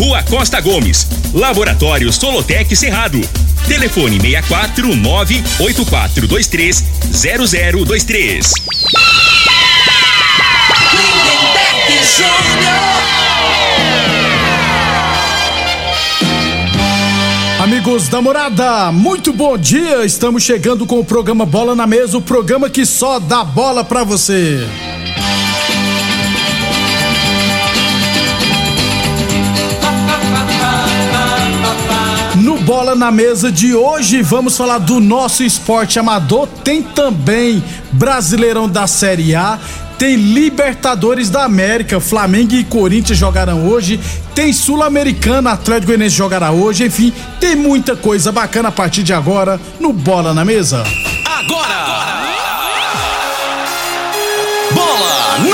Rua Costa Gomes, Laboratório Solotec Cerrado. Telefone 64 98423 0023. Lindenberg Júnior. Amigos da morada, muito bom dia. Estamos chegando com o programa Bola na Mesa o programa que só dá bola pra você. Bola na Mesa de hoje, vamos falar do nosso esporte amador. Tem também Brasileirão da Série A. Tem Libertadores da América, Flamengo e Corinthians jogarão hoje. Tem Sul-Americana, Atlético Goianiense jogará hoje. Enfim, tem muita coisa bacana a partir de agora no Bola na Mesa. Agora! Bola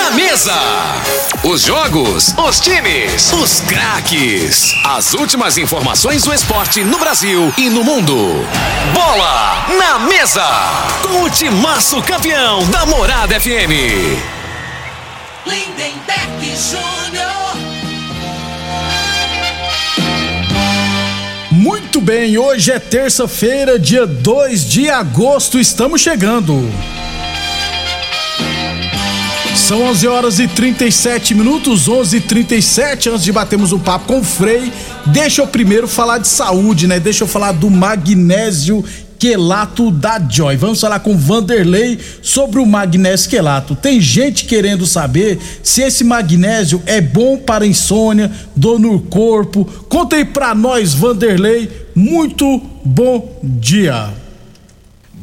na mesa! Os jogos, os times, os craques. As últimas informações do esporte no Brasil e no mundo. Bola na mesa! Com o timaço campeão da Morada FM. Lindenberg Júnior. Muito bem, hoje é terça-feira, dia 2 de agosto, estamos chegando. São 11 horas e 37 minutos, 11 e 37 antes de batermos um papo com o Frei. Deixa eu primeiro falar de saúde, né? Deixa eu falar do magnésio quelato da Joy. Vamos falar com Vanderlei sobre o magnésio quelato. Tem gente querendo saber se esse magnésio é bom para insônia, dor no corpo. Conta aí pra nós, Vanderlei. Muito bom dia.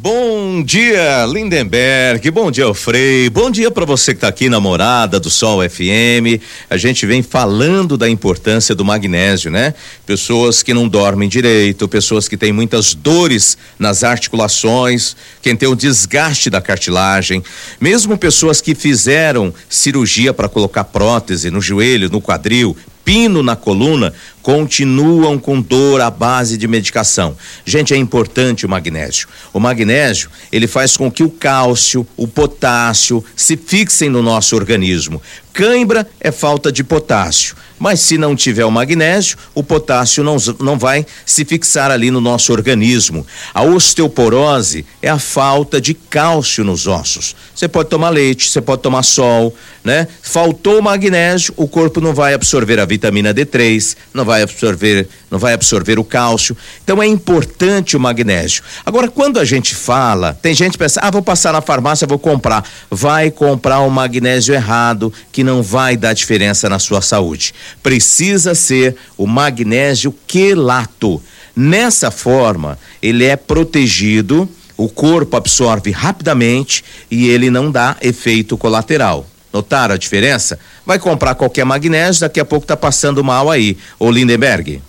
Bom dia, Lindenberg. Bom dia, Frei. Bom dia para você que está aqui na Morada do Sol FM. A gente vem falando da importância do magnésio, né? Pessoas que não dormem direito, pessoas que têm muitas dores nas articulações, quem tem o desgaste da cartilagem, mesmo pessoas que fizeram cirurgia para colocar prótese no joelho, no quadril, pino na coluna, continuam com dor à base de medicação. Gente, é importante o magnésio. O magnésio, ele faz com que o cálcio, o potássio se fixem no nosso organismo. Cãibra é falta de potássio. Mas se não tiver o magnésio, o potássio não, não vai se fixar ali no nosso organismo. A osteoporose é a falta de cálcio nos ossos. Você pode tomar leite, você pode tomar sol, né? Faltou magnésio, o corpo não vai absorver a vitamina D3, não vai absorver, não vai absorver o cálcio. Então é importante o magnésio. Agora, quando a gente fala, tem gente que pensa, ah, vou passar na farmácia, vou comprar. Vai comprar o magnésio errado, que não vai dar diferença na sua saúde. Precisa ser o magnésio quelato. Nessa forma, ele é protegido, o corpo absorve rapidamente e ele não dá efeito colateral. Notaram a diferença? Vai comprar qualquer magnésio, daqui a pouco tá passando mal aí, ô Lindenberg.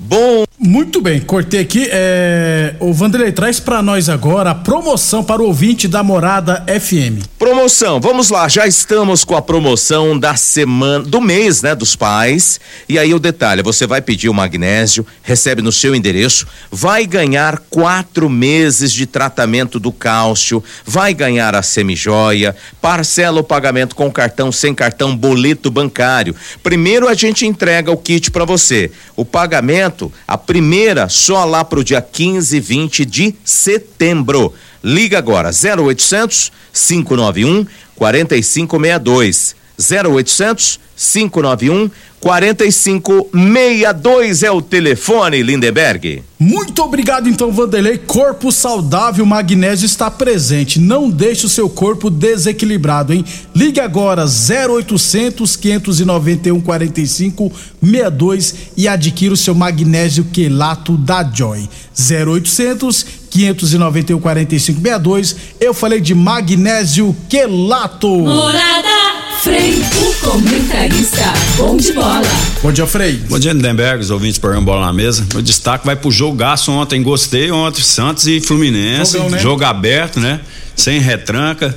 Bom, Muito bem, cortei aqui. É... O Vanderlei traz pra nós agora a promoção para o ouvinte da Morada FM. Promoção, vamos lá, já estamos com a promoção da semana, do mês, né, dos pais. E aí o detalhe, você vai pedir o magnésio, recebe no seu endereço, vai ganhar quatro meses de tratamento do cálcio, vai ganhar a semijoia, parcela o pagamento com cartão, sem cartão, boleto bancário. Primeiro a gente entrega o kit para você. O pagamento, a primeira, só lá pro dia 15 e 20 de setembro. Liga agora 0800 591 4562. 0800 591 4562 é o telefone, Lindenberg. Muito obrigado então, Vanderlei. Corpo saudável, magnésio está presente. Não deixe o seu corpo desequilibrado, hein? Ligue agora 0800 591 4562 e adquira o seu magnésio quelato da Joy. 0800 591 4562. Eu falei de magnésio quelato. Morada Frei, o comentarista, bom de bola. Bom dia, Frei. Bom dia, Lindenberg, os ouvintes programa Bola na Mesa. Meu destaque vai pro jogaço ontem, gostei ontem, Santos e Fluminense. Jogão, né? Jogo aberto, né? Sem retranca.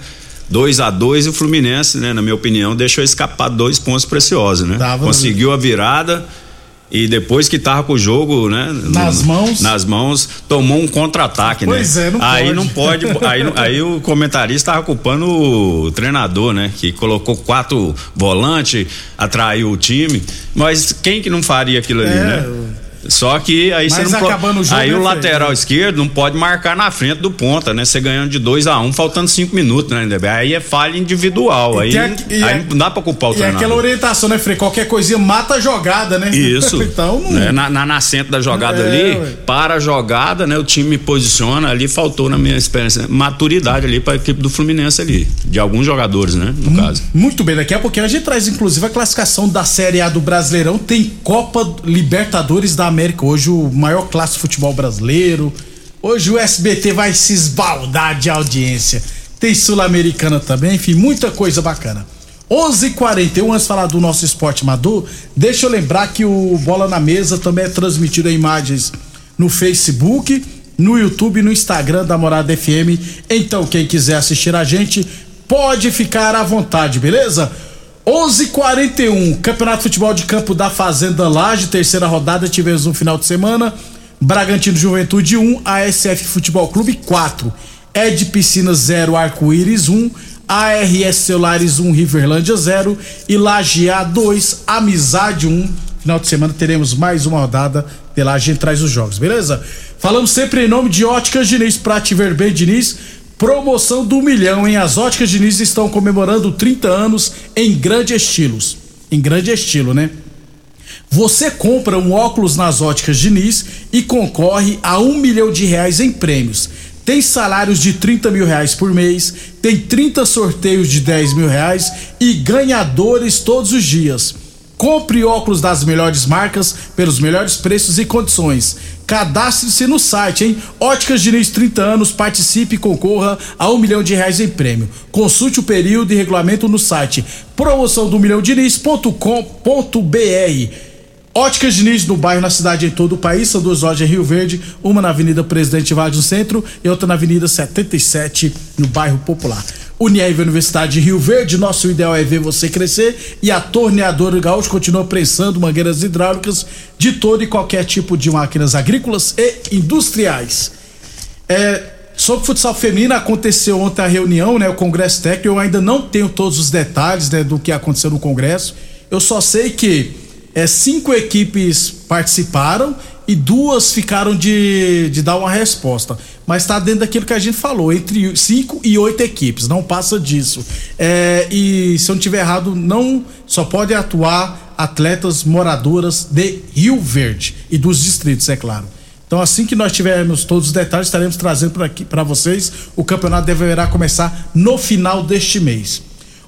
2 a 2 e o Fluminense, né, na minha opinião, deixou escapar dois pontos preciosos, né? Tava Conseguiu a virada e depois que tava com o jogo, né? Nas no, mãos. Nas mãos, tomou um contra-ataque, né? Pois é, não aí pode. não pode. aí, aí o comentarista tava culpando o treinador, né? Que colocou quatro volantes, atraiu o time. Mas quem que não faria aquilo ali, É, né? Só que aí Mas você não acabando o jogo, aí né, o Fred? lateral esquerdo não pode marcar na frente do ponta, né? Você ganhando de 2 a 1 um, faltando cinco minutos, né? Lindenberg? Aí é falha individual. Aí, tem aqui- e aí é- não dá pra culpar o E treinador. aquela orientação, né, Frei? Qualquer coisinha mata a jogada, né? Isso. então, não. né? na, na nascente da jogada É, ali, ué. para a jogada, né? O time posiciona ali, faltou na minha experiência maturidade ali para a equipe do Fluminense ali, de alguns jogadores, né? No caso. Muito bem, daqui a pouquinho a gente traz inclusive a classificação da Série A do Brasileirão. Tem Copa Libertadores da América hoje, o maior clássico futebol brasileiro. Hoje o SBT vai se esbaldar de audiência. Tem Sul-Americana também, enfim, muita coisa bacana. 11:41 antes de falar do nosso esporte amador, deixa eu lembrar que o Bola na Mesa também é transmitido em imagens no Facebook, no YouTube e no Instagram da Morada FM. Então, quem quiser assistir a gente, pode ficar à vontade, beleza? 11:41 Campeonato de Futebol de Campo da Fazenda Laje, terceira rodada, tivemos no final de semana. Bragantino Juventude 1, ASF Futebol Clube 4. Ed Piscina 0, Arco-Íris 1, ARS Celulares 1, Riverlândia 0 e Lajear 2, Amizade 1. Final de semana teremos mais uma rodada pela gente traz os jogos, beleza? Falamos sempre em nome de Óticas Diniz, pra te ver bem, Diniz. Promoção do milhão, hein? As Óticas Diniz estão comemorando 30 anos em grande estilos. Em grande estilo, né? Você compra um óculos nas óticas Diniz e concorre a um milhão de reais em prêmios. Tem salários de 30 mil reais por mês, tem 30 sorteios de 10 mil reais e ganhadores todos os dias. Compre óculos das melhores marcas pelos melhores preços e condições. Cadastre-se no site, hein? Óticas Diniz 30 anos, participe e concorra a um milhão de reais em prêmio. Consulte o período e regulamento no site promoção do milhão Óticas Diniz no bairro, na cidade e em todo o país. São duas lojas em Rio Verde, uma na Avenida Presidente Vargas no centro e outra na Avenida 77 no bairro Popular. Unirv Universidade de Rio Verde, nosso ideal é ver você crescer e a Torneadora Gaúcho continua prensando mangueiras hidráulicas de todo e qualquer tipo de máquinas agrícolas e industriais. É, sobre futsal feminino, aconteceu ontem a reunião, né? O Congresso Técnico. Eu ainda não tenho todos os detalhes né, do que aconteceu no Congresso. Eu só sei que é, cinco equipes participaram e duas ficaram de, de dar uma resposta. Mas está dentro daquilo que a gente falou, entre cinco e oito equipes, não passa disso. É, e se eu não estiver errado, não só podem atuar atletas moradoras de Rio Verde e dos distritos, é claro. Então, assim que nós tivermos todos os detalhes, estaremos trazendo para vocês. O campeonato deverá começar no final deste mês.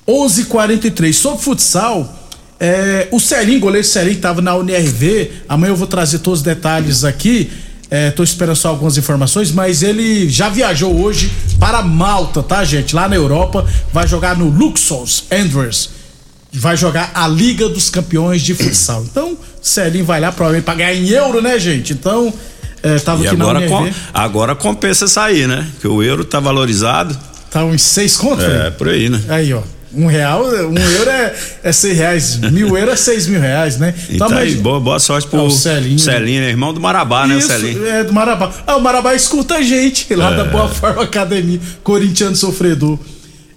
11:43 sobre futsal. É, o Celinho, goleiro Celinho, estava na UNRV. Amanhã eu vou trazer todos os detalhes aqui. Estou esperando só algumas informações, mas ele já viajou hoje para Malta, tá, gente? Lá na Europa. Vai jogar no Luxors Andrews. Vai jogar a Liga dos Campeões de Futsal. Então, Celinho vai lá provavelmente para ganhar em euro, né, gente? Então, é, tava E aqui agora, na com, agora compensa sair, né? Que o euro tá valorizado. Tá uns seis conto? É, por aí, né? Aí, ó. Um real, um euro é, é seis reais, mil euros é seis mil reais, né? Então, tá aí, boa, boa sorte pro é, o Celinho. Celinho, né? irmão do Marabá, né, o Celinho? É, do Marabá. Ah, o Marabá escuta a gente lá é. da Boa Forma Academia, corintiano sofredor.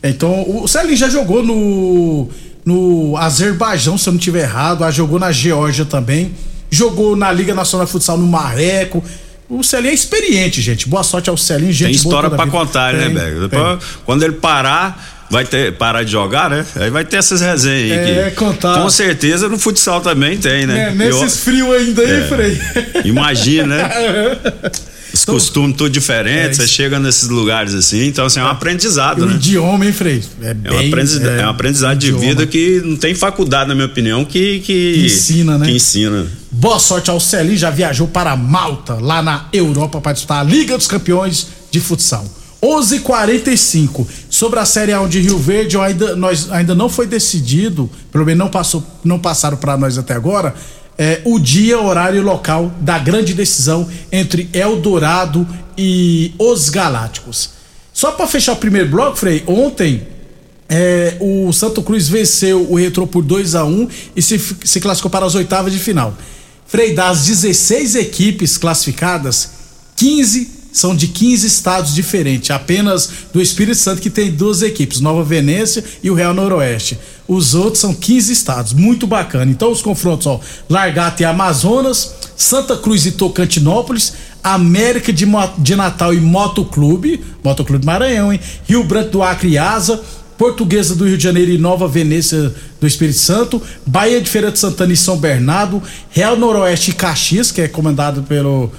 Então, o Celinho já jogou no, no Azerbaijão, se eu não tiver errado, ah, jogou na Geórgia também, jogou na Liga Nacional de Futsal no Marreco. O Celinho é experiente, gente. Boa sorte ao Celinho, gente. Tem história para contar, né, tem, né? Depois, quando ele parar vai ter parar de jogar, né? Aí vai ter essas resenhas aí. É, que, contar. Com certeza no futsal também tem, né? É, nesses Eu, frios ainda aí, é, Frei. Imagina, né? Os então, costumes tudo diferentes, é, você chega nesses lugares assim, então assim, é um aprendizado, o né? idioma, hein, Frei? É, bem, é, um aprendizado, é, é um aprendizado de vida que não tem faculdade, na minha opinião, que, que, que ensina, né? Que ensina. Boa sorte ao Celinho, já viajou para Malta, lá na Europa, para disputar a Liga dos Campeões de Futsal. 11:45 sobre a Série A de Rio Verde, ainda, nós, ainda não foi decidido, pelo menos não passou, não passaram para nós até agora, é, o dia, horário e local da grande decisão entre Eldorado e os Galácticos. Só para fechar o primeiro bloco, Frei, ontem é, o Santo Cruz venceu o Retro por 2 a 1 e se, se classificou para as oitavas de final. Frei, das 16 equipes classificadas, 15 são de 15 estados diferentes, apenas do Espírito Santo que tem duas equipes, Nova Venécia e o Real Noroeste. Os outros são 15 estados, muito bacana. Então os confrontos, Largata e Amazonas, Santa Cruz e Tocantinópolis, América de, de Natal e Motoclube, Motoclube Maranhão, hein? Rio Branco do Acre e Asa, Portuguesa do Rio de Janeiro e Nova Venécia do Espírito Santo, Bahia de Feira de Santana e São Bernardo, Real Noroeste e Caxias, que é comandado pelo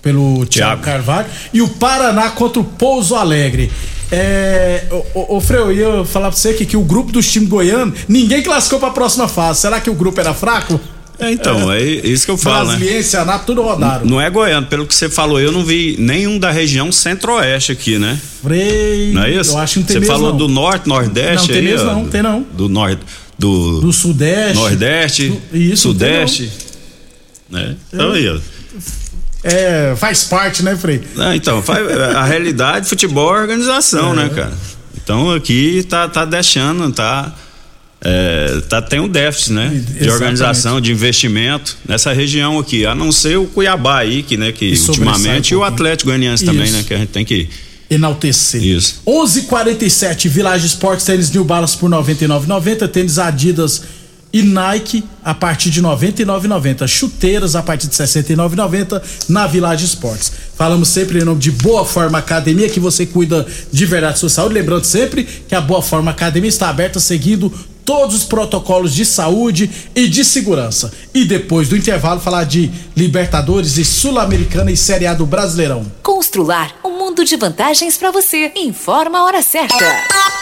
pelo Thiago Carvalho, e o Paraná contra o Pouso Alegre. É, o, o, o Freu, eu ia falar pra você que, que o grupo dos times goianos, ninguém classificou pra próxima fase. Será que o grupo era fraco? É, então, é, é isso que eu falo, Brasiliense, né? Anápolis, tudo rodaram. Não é goiano, pelo que você falou, eu não vi nenhum da região centro-oeste aqui, né? Frei, não é isso? Eu acho que não tem Você mesmo, falou não. do norte, nordeste não, tem aí, mesmo, ó, não, tem não. Do norte, do, do sudeste, nordeste, do, isso, sudeste, né? Então aí, ó. É, faz parte, né, Frei? Ah, então, faz, a realidade, futebol é organização, é. né, cara? Então aqui tá, tá deixando, tá. É, tá, tem um déficit, né? Exatamente. De organização, de investimento nessa região aqui, a não ser o Cuiabá aí, que, né, que ultimamente, um e o Atlético Goianiense também, né? Que a gente tem que enaltecer. Isso. 11:47 Village Sports tênis New Balance por 99,90, tênis Adidas e Nike a partir de 99,90. Chuteiras a partir de 69,90 na Village Esportes. Falamos sempre em nome de Boa Forma Academia, que você cuida de verdade da sua saúde. Lembrando sempre que a Boa Forma Academia está aberta seguindo todos os protocolos de saúde e de segurança. E depois do intervalo, falar de Libertadores e Sul-Americana e Série A do Brasileirão. Constrular um mundo de vantagens para você. Informa a hora certa.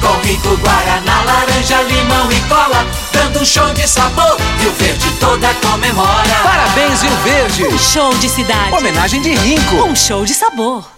com rico Guaraná, laranja, limão e cola, dando um show de sabor. Rio Verde toda comemora. Parabéns, Rio Verde. Um show de cidade. Homenagem de Rinco. Um show de sabor.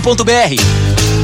diniz.com.br.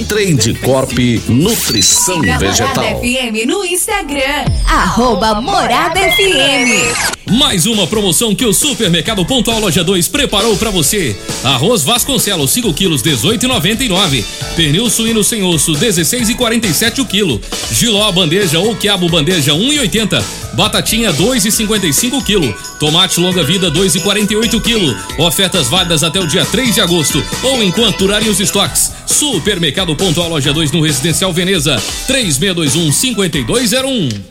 Trade Corp Nutrição Vegetal. Morada FM no Instagram. Arroba Morada FM. Mais uma promoção que o Supermercado Pontual Loja 2 preparou pra você. Arroz Vasconcelos 5 quilos 18,99. Pernil suíno sem osso 16,47 o quilo. Giló bandeja ou quiabo bandeja 1,80. Batatinha 2,55 o quilo. Tomate longa vida 2,48 o quilo. Ofertas válidas até o dia 3 de agosto ou enquanto durarem os estoques. Supermercado Pontual Loja 2 no Residencial Veneza 3621 5201.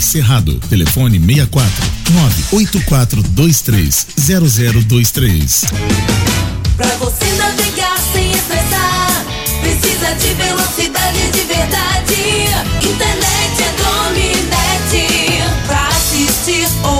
Cerrado. Telefone 64 98423 0023. Pra você navegar sem estressar, precisa de velocidade de verdade. Internet é Dominete. Pra assistir, ouvir,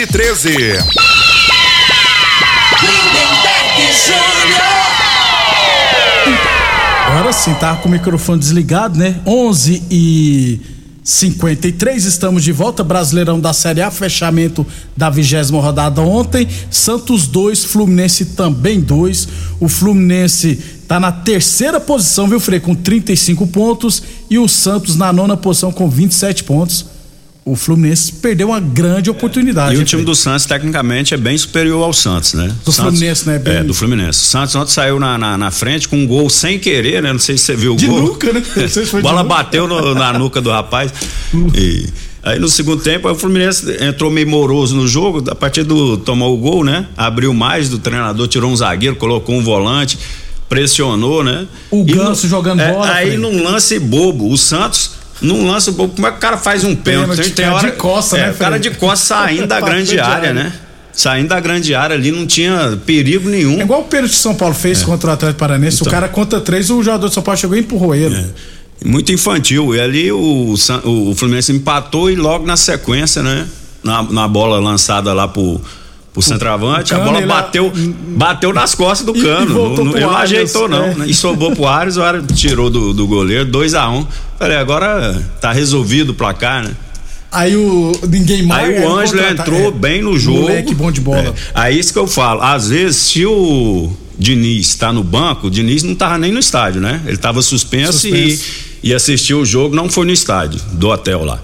Agora sim, tá com o microfone desligado, né? 11 e 53, estamos de volta. Brasileirão da Série A, fechamento da vigésima rodada ontem. Santos 2, Fluminense também 2. O Fluminense tá na terceira posição, viu, Frei? Com 35 pontos. E o Santos na nona posição com 27 pontos. O Fluminense perdeu uma grande oportunidade. E o time do Santos, tecnicamente, é bem superior ao Santos, né? Do Santos- Fluminense, né? Bem- É, do Fluminense. O Santos ontem saiu na, na, na frente com um gol sem querer, né? Não sei se você viu o De gol. nuca, né? Não sei se foi de bola nuca. bateu no- na nuca do rapaz. E aí no segundo tempo, o Fluminense entrou meio moroso no jogo. A partir do. tomou o gol, né? Abriu mais do treinador, tirou um zagueiro, colocou um volante, pressionou, né? O E Ganso no- jogando é, bola, Aí num lance bobo, o Santos. Num lance bobo, como é que o cara faz um pênalti? Pênalti, Tem cara de hora- costa, é, né, O cara de costa saindo da grande área, área. né? Saindo da grande área ali, não tinha perigo nenhum. É igual o pênalti que o São Paulo fez contra o Atlético Paranense. Então. o cara conta três, o jogador do São Paulo chegou e empurrou ele. Muito infantil. E ali o, o Fluminense empatou e logo na sequência, né? Na, na bola lançada lá pro, pro centroavante, a bola bateu, bateu nas costas do cano. Não, ele não ajeitou, não. É. Né? E sobrou pro Ares, o Ares tirou do, do goleiro, 2 a 1 um. Falei, agora tá resolvido o placar, né? Aí o ninguém mais. Aí o Ângelo entrou é, bem no jogo. Moleque bom de bola. É, aí isso que eu falo. Às vezes, se o Diniz está no banco, o Diniz não tava nem no estádio, né? Ele tava suspenso, suspenso. E, e assistiu o jogo, não foi no estádio do hotel lá.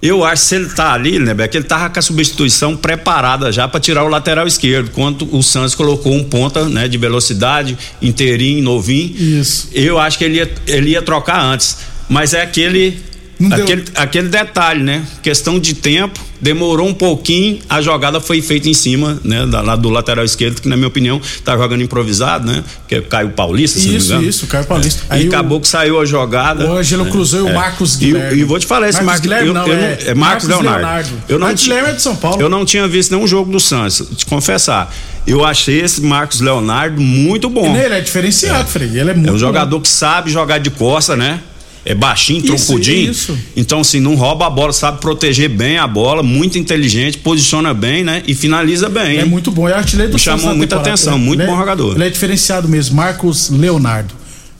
Eu acho que se ele tá ali, né, Beck, ele tava com a substituição preparada já para tirar o lateral esquerdo, quando o Santos colocou um ponta, né, de velocidade, inteirinho, novinho. Isso. Eu acho que ele ia, ele ia trocar antes. Mas é aquele aquele, aquele detalhe, né? Questão de tempo, demorou um pouquinho, a jogada foi feita em cima, né? Da, lá do lateral esquerdo, que na minha opinião tá jogando improvisado, né? Que é Caio Paulista, se isso, não me engano. Isso, Caio Paulista. É. e acabou que saiu a jogada. O Ângelo né? cruzou é. o Marcos Guilherme. E, e, vou te falar, esse Marcos, Marcos Guilherme, não, eu, é, é Marcos, Marcos Leonardo. Leonardo. Eu não Marcos Guilherme é de São Paulo. Eu não tinha visto nenhum jogo do Santos, te confessar. Eu achei esse Marcos Leonardo muito bom. Ele é diferenciado, é. Frei. Ele é muito É um jogador bom. que sabe jogar de costa, né? É baixinho, troncudinho. Isso, isso. Então, assim, não rouba a bola, sabe proteger bem a bola, muito inteligente, posiciona bem, né? E finaliza bem. É muito bom, é artilheiro do Me chamou muita atenção, é, muito bom jogador. Ele é diferenciado mesmo, Marcos Leonardo.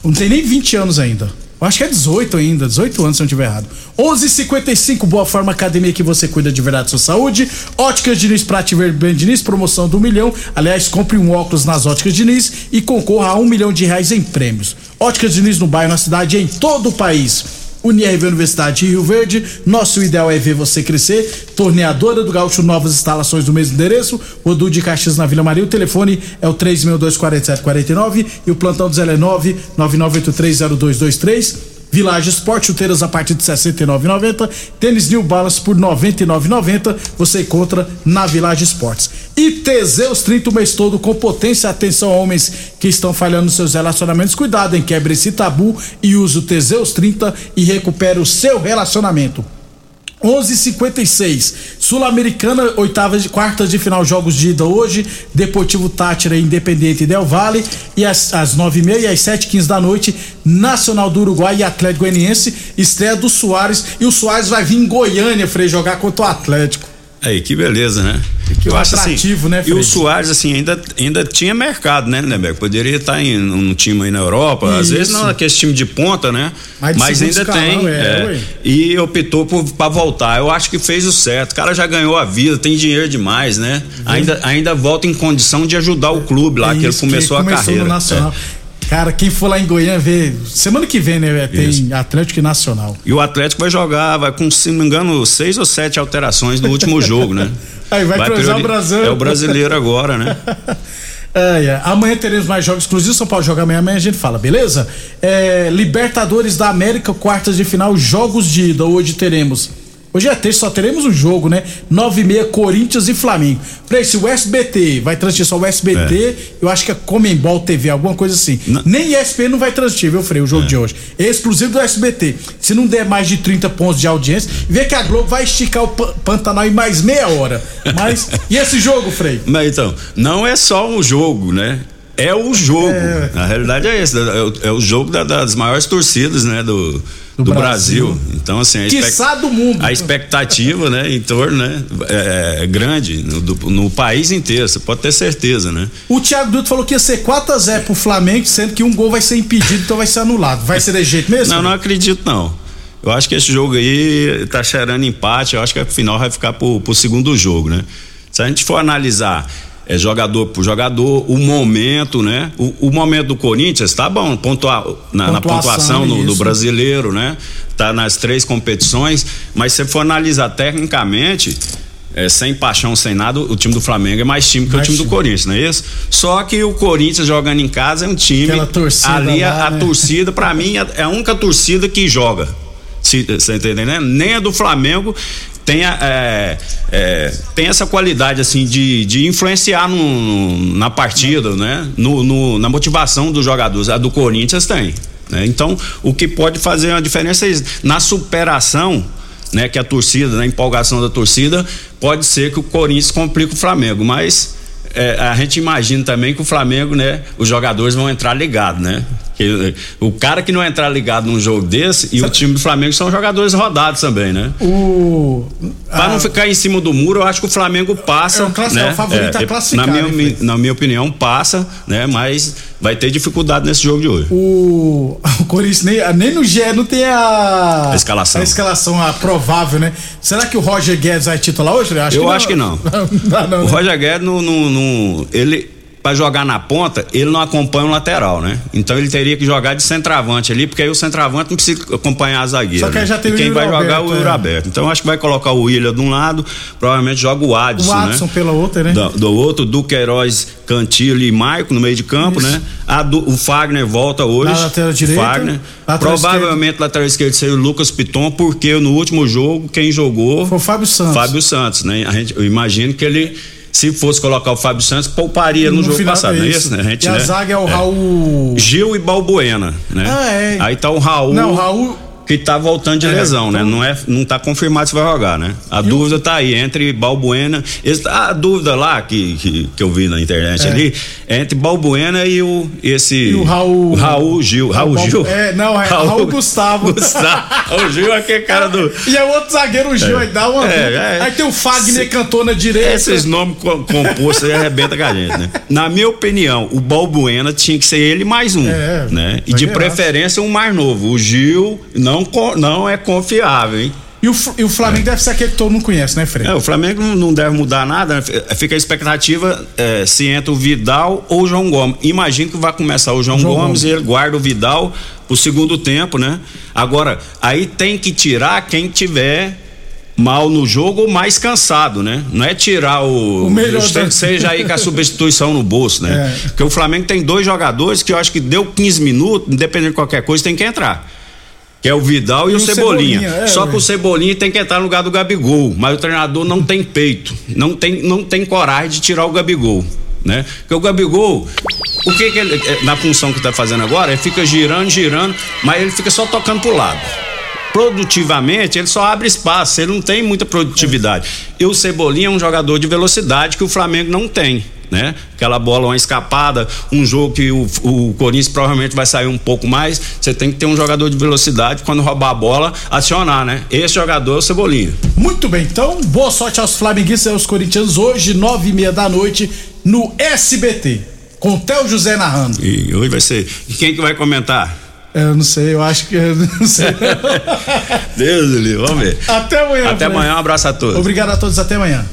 Não tem nem 20 anos ainda. Eu acho que é 18 ainda, 18 anos se eu não estiver errado. 11:55 Boa Forma Academia que você cuida de verdade da sua saúde. Óticas Diniz Prate Verben Diniz, promoção do milhão. Aliás, compre um óculos nas Óticas Diniz e concorra a um milhão de reais em prêmios. Óticas Diniz no bairro, na cidade e em todo o país. Unirv Universidade de Rio Verde, nosso ideal é ver você crescer. Torneadora do Gaúcho, novas instalações do mesmo endereço. Rodu de Caxias na Vila Maria. O telefone é o 3624749 e o plantão do Zé é 999830223. Village Esporte, chuteiras a partir de R$ 69,90. Tênis New Balance por R$ 99,90. Você encontra na Village Esportes. E Teseus 30 o mês todo com potência. Atenção, homens que estão falhando nos seus relacionamentos. Cuidado, em quebre esse tabu e use o Teseus 30 e recupere o seu relacionamento. 11:56 Sul-Americana, oitavas de quartas de final, jogos de ida hoje. Deportivo Tátira, Independente Del Vale. E às, às 9h30 e às 7h15 da noite, Nacional do Uruguai e Atlético Goianiense. Estreia do Soares. E o Soares vai vir em Goiânia, Frei, jogar contra o Atlético. Aí, que beleza, né? Que eu acho atrativo, assim, né, Fred? E o Soares, assim, ainda, ainda tinha mercado, né, Lindeberg? Poderia estar em um time aí na Europa, Isso. às vezes não aquele time de ponta, né? Mas, Mas ainda tem. É, é, e optou por, pra voltar. Eu acho que fez o certo. O cara já ganhou a vida, tem dinheiro demais, né? Ainda, ainda volta em condição de ajudar o clube lá, é que ele começou a começou carreira. No Nacional. Cara, quem for lá em Goiânia ver. Semana que vem, né? Tem Isso. Atlético e Nacional. E o Atlético vai jogar, vai com, se não me engano, seis ou sete alterações no último jogo, né? Aí vai, vai cruzar priori... o Brasil. É o brasileiro agora, né? É, é. Amanhã teremos mais jogos exclusivos. São Paulo joga amanhã, amanhã a gente fala, beleza? É, Libertadores da América, quartas de final, jogos de ida. Hoje teremos Hoje é terça, só teremos um jogo, né? 9 e meia, Corinthians e Flamengo. Frei, se o SBT vai transmitir só o SBT, é. eu acho que é Comembol TV, alguma coisa assim. Não. Nem ESPN não vai transmitir, viu, Frei, o jogo é. de hoje. É exclusivo do SBT. Se não der mais de 30 pontos de audiência, vê que a Globo vai esticar o Pantanal em mais meia hora. Mas, e esse jogo, Frei? Mas então, não é só um jogo, né? É o jogo. É. Na realidade é esse, é o, é o jogo da, das maiores torcidas, né? Do, do, do Brasil. Brasil. Então, assim, a, expect... do mundo. a expectativa, né, em torno, né, é, é grande no, do, no, país inteiro, você pode ter certeza, né? O Thiago Duto falou que ia ser 4 a 0 pro Flamengo, sendo que um gol vai ser impedido, então vai ser anulado. Vai ser de jeito mesmo? Não, não acredito não. Eu acho que esse jogo aí tá cheirando empate, eu acho que a final vai ficar pro, pro segundo jogo, né? Se a gente for analisar é, jogador por jogador, o momento, né? O, o momento do Corinthians tá bom, pontua, na, pontuação, na pontuação no, do brasileiro, né? Tá nas três competições, mas se for analisar tecnicamente, é, sem paixão, sem nada, o time do Flamengo é mais time que mais o time, time, do Corinthians, não é isso? Só que o Corinthians jogando em casa é um time. Torcida ali lá, a, né? torcida, para mim, é, é a única torcida que joga. Você tá entendendo? Nem a do Flamengo tem, é, é, tem essa qualidade assim de, de influenciar no, na partida, né? No, no, na motivação dos jogadores. A do Corinthians tem. Né? Então, o que pode fazer uma diferença é isso. Na superação, né? Que a torcida, na empolgação da torcida, pode ser que o Corinthians complique o Flamengo, mas é, a gente imagina também que o Flamengo, né, os jogadores vão entrar ligados, né? Que, o cara que não entrar ligado num jogo desse e o time do Flamengo são jogadores rodados também, né? O. Pra não ficar em cima do muro, eu acho que o Flamengo passa. É o classe- né? é o favorito a classificar, Na minha, né, na minha opinião, passa, né? Mas vai ter dificuldade nesse jogo de hoje. O, o Corinthians nem, nem no GE não tem a. A escalação. A escalação a provável, né? Será que o Roger Guedes vai titular hoje? Eu acho que não. Não, não, o né? Roger Guedes, não, não, não- ele para jogar na ponta, ele não acompanha o lateral, né? Então ele teria que jogar de centroavante ali, porque aí o centroavante não precisa acompanhar a zagueira. Só que aí né? já tem e o quem vai jogar é o Alberto, Yuri é. Alberto. Então acho que vai colocar o William de um lado, provavelmente joga o Adson, O Adson né? pela outra, né? Do, do outro, Duqueiroz, Cantilho e Maico no meio de campo, Isso. né? Do- o Fagner volta hoje. Na lateral direita, Fagner. lateral Provavelmente lateral esquerdo seria o Lucas Piton, porque no último jogo quem jogou Foi o Fábio Santos. Fábio Santos, né? A gente, eu imagino que ele, se fosse colocar o Fábio Santos, pouparia no, No jogo final, passado, é não é isso. isso, né? A gente, E a né? zaga é o Raul- Gil e Balbuena, né? Ah, é. Aí tá o Raul. Não, o Raul- Que tá voltando de É, lesão, né? Não, é, não tá confirmado se vai jogar, né? A dúvida tá aí entre Balbuena. esse- a dúvida lá que, que, que eu vi na internet É. ali é entre Balbuena e o esse. E o Raul- o Raul Gil. Raul Raul- Gil? é, não, é Raul Gustavo. Gustavo. o Gil é aquele cara do. E é o outro zagueiro, o Gil, É. aí dá uma. É, é. Aí tem o Fagner cantou na direita. Esses nomes co- compostos aí arrebenta com a gente, né? Na minha opinião, o Balbuena tinha que ser ele mais um, É, né? E de preferência um mais novo. O Gil não, co- não é confiável, hein? E o, e o Flamengo deve ser aquele que todo mundo conhece, né, Fred? É, o Flamengo não- não deve mudar nada, né? Fica a expectativa é, se entra o Vidal ou o João Gomes. Imagino que vai começar o João, João Gomes, Gomes. e ele guarda o Vidal pro segundo tempo, né? Agora, aí tem que tirar quem tiver mal no jogo ou mais cansado, né? Não é tirar o, O melhor da- seja aí com a substituição no bolso, né? É. Porque o Flamengo tem dois jogadores que eu acho que deu 15 minutos, independente de qualquer coisa, tem que entrar. Que é o Vidal e, E o Cebolinha. Cebolinha, é, Só que o Cebolinha tem que entrar no lugar do Gabigol. Mas o treinador não tem peito. Não tem, não tem coragem de tirar o Gabigol. Né? Porque o Gabigol, o que, que ele, é, na função que tá fazendo agora, ele fica girando, girando, mas ele fica só tocando pro lado. Produtivamente, ele só abre espaço, ele não tem muita produtividade. E o Cebolinha é um jogador de velocidade que o Flamengo não tem. Né? Aquela bola, uma escapada, um jogo que o, o Corinthians provavelmente vai sair um pouco mais. Você tem que ter um jogador de velocidade quando roubar a bola, acionar, né? Esse jogador é o Cebolinha. Muito bem, então, boa sorte aos flamenguistas e aos corintianos hoje, nove e meia da noite, no SBT, com o Theo José narrando. E hoje vai ser. E quem que vai comentar? Eu não sei, eu acho que. eu não sei. Deus do vamos ver. Até amanhã. Até amanhã, um abraço a todos. Obrigado a todos, até amanhã.